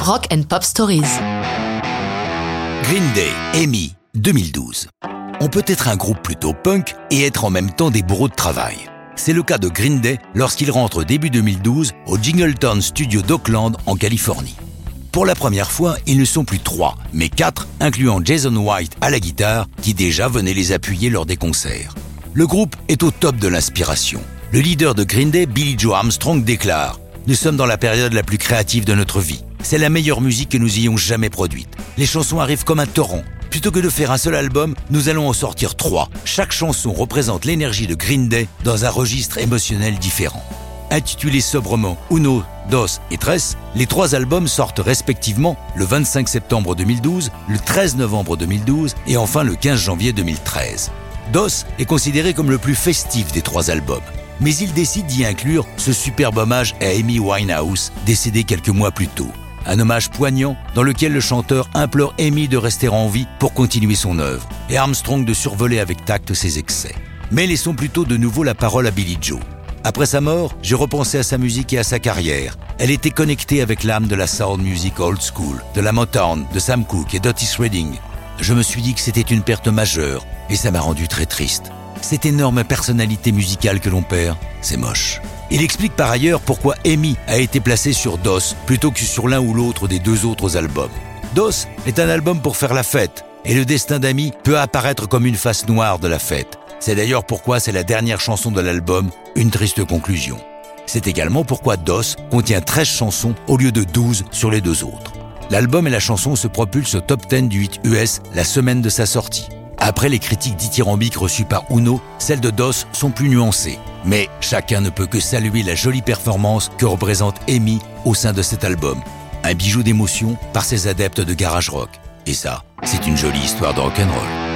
Rock and Pop Stories. Green Day, Amy, 2012. On peut être un groupe plutôt punk et être en même temps des bourreaux de travail. C'est le cas de Green Day lorsqu'ils rentrent début 2012 au Jingleton Studio d'Oakland en Californie. Pour la première fois, ils ne sont plus trois, mais quatre, incluant Jason White à la guitare, qui déjà venait les appuyer lors des concerts. Le groupe est au top de l'inspiration. Le leader de Green Day, Billy Joe Armstrong, déclare Nous sommes dans la période la plus créative de notre vie. C'est la meilleure musique que nous ayons jamais produite. Les chansons arrivent comme un torrent. Plutôt que de faire un seul album, nous allons en sortir trois. Chaque chanson représente l'énergie de Green Day dans un registre émotionnel différent. Intitulés sobrement Uno, Dos et Tres, les trois albums sortent respectivement le 25 septembre 2012, le 13 novembre 2012 et enfin le 15 janvier 2013. Dos est considéré comme le plus festif des trois albums mais il décide d'y inclure ce superbe hommage à Amy Winehouse, décédée quelques mois plus tôt. Un hommage poignant dans lequel le chanteur implore Amy de rester en vie pour continuer son œuvre et Armstrong de survoler avec tact ses excès. Mais laissons plutôt de nouveau la parole à Billy Joe. Après sa mort, j'ai repensé à sa musique et à sa carrière. Elle était connectée avec l'âme de la sound music old school, de la Motown, de Sam Cooke et d'Otis Redding. Je me suis dit que c'était une perte majeure et ça m'a rendu très triste. Cette énorme personnalité musicale que l'on perd, c'est moche. Il explique par ailleurs pourquoi Amy a été placée sur DOS plutôt que sur l'un ou l'autre des deux autres albums. DOS est un album pour faire la fête, et le destin d'Amy peut apparaître comme une face noire de la fête. C'est d'ailleurs pourquoi c'est la dernière chanson de l'album, une triste conclusion. C'est également pourquoi DOS contient 13 chansons au lieu de 12 sur les deux autres. L'album et la chanson se propulsent au top 10 du 8 US la semaine de sa sortie. Après les critiques dithyrambiques reçues par Uno, celles de DOS sont plus nuancées. Mais chacun ne peut que saluer la jolie performance que représente Amy au sein de cet album. Un bijou d'émotion par ses adeptes de garage rock. Et ça, c'est une jolie histoire de rock'n'roll.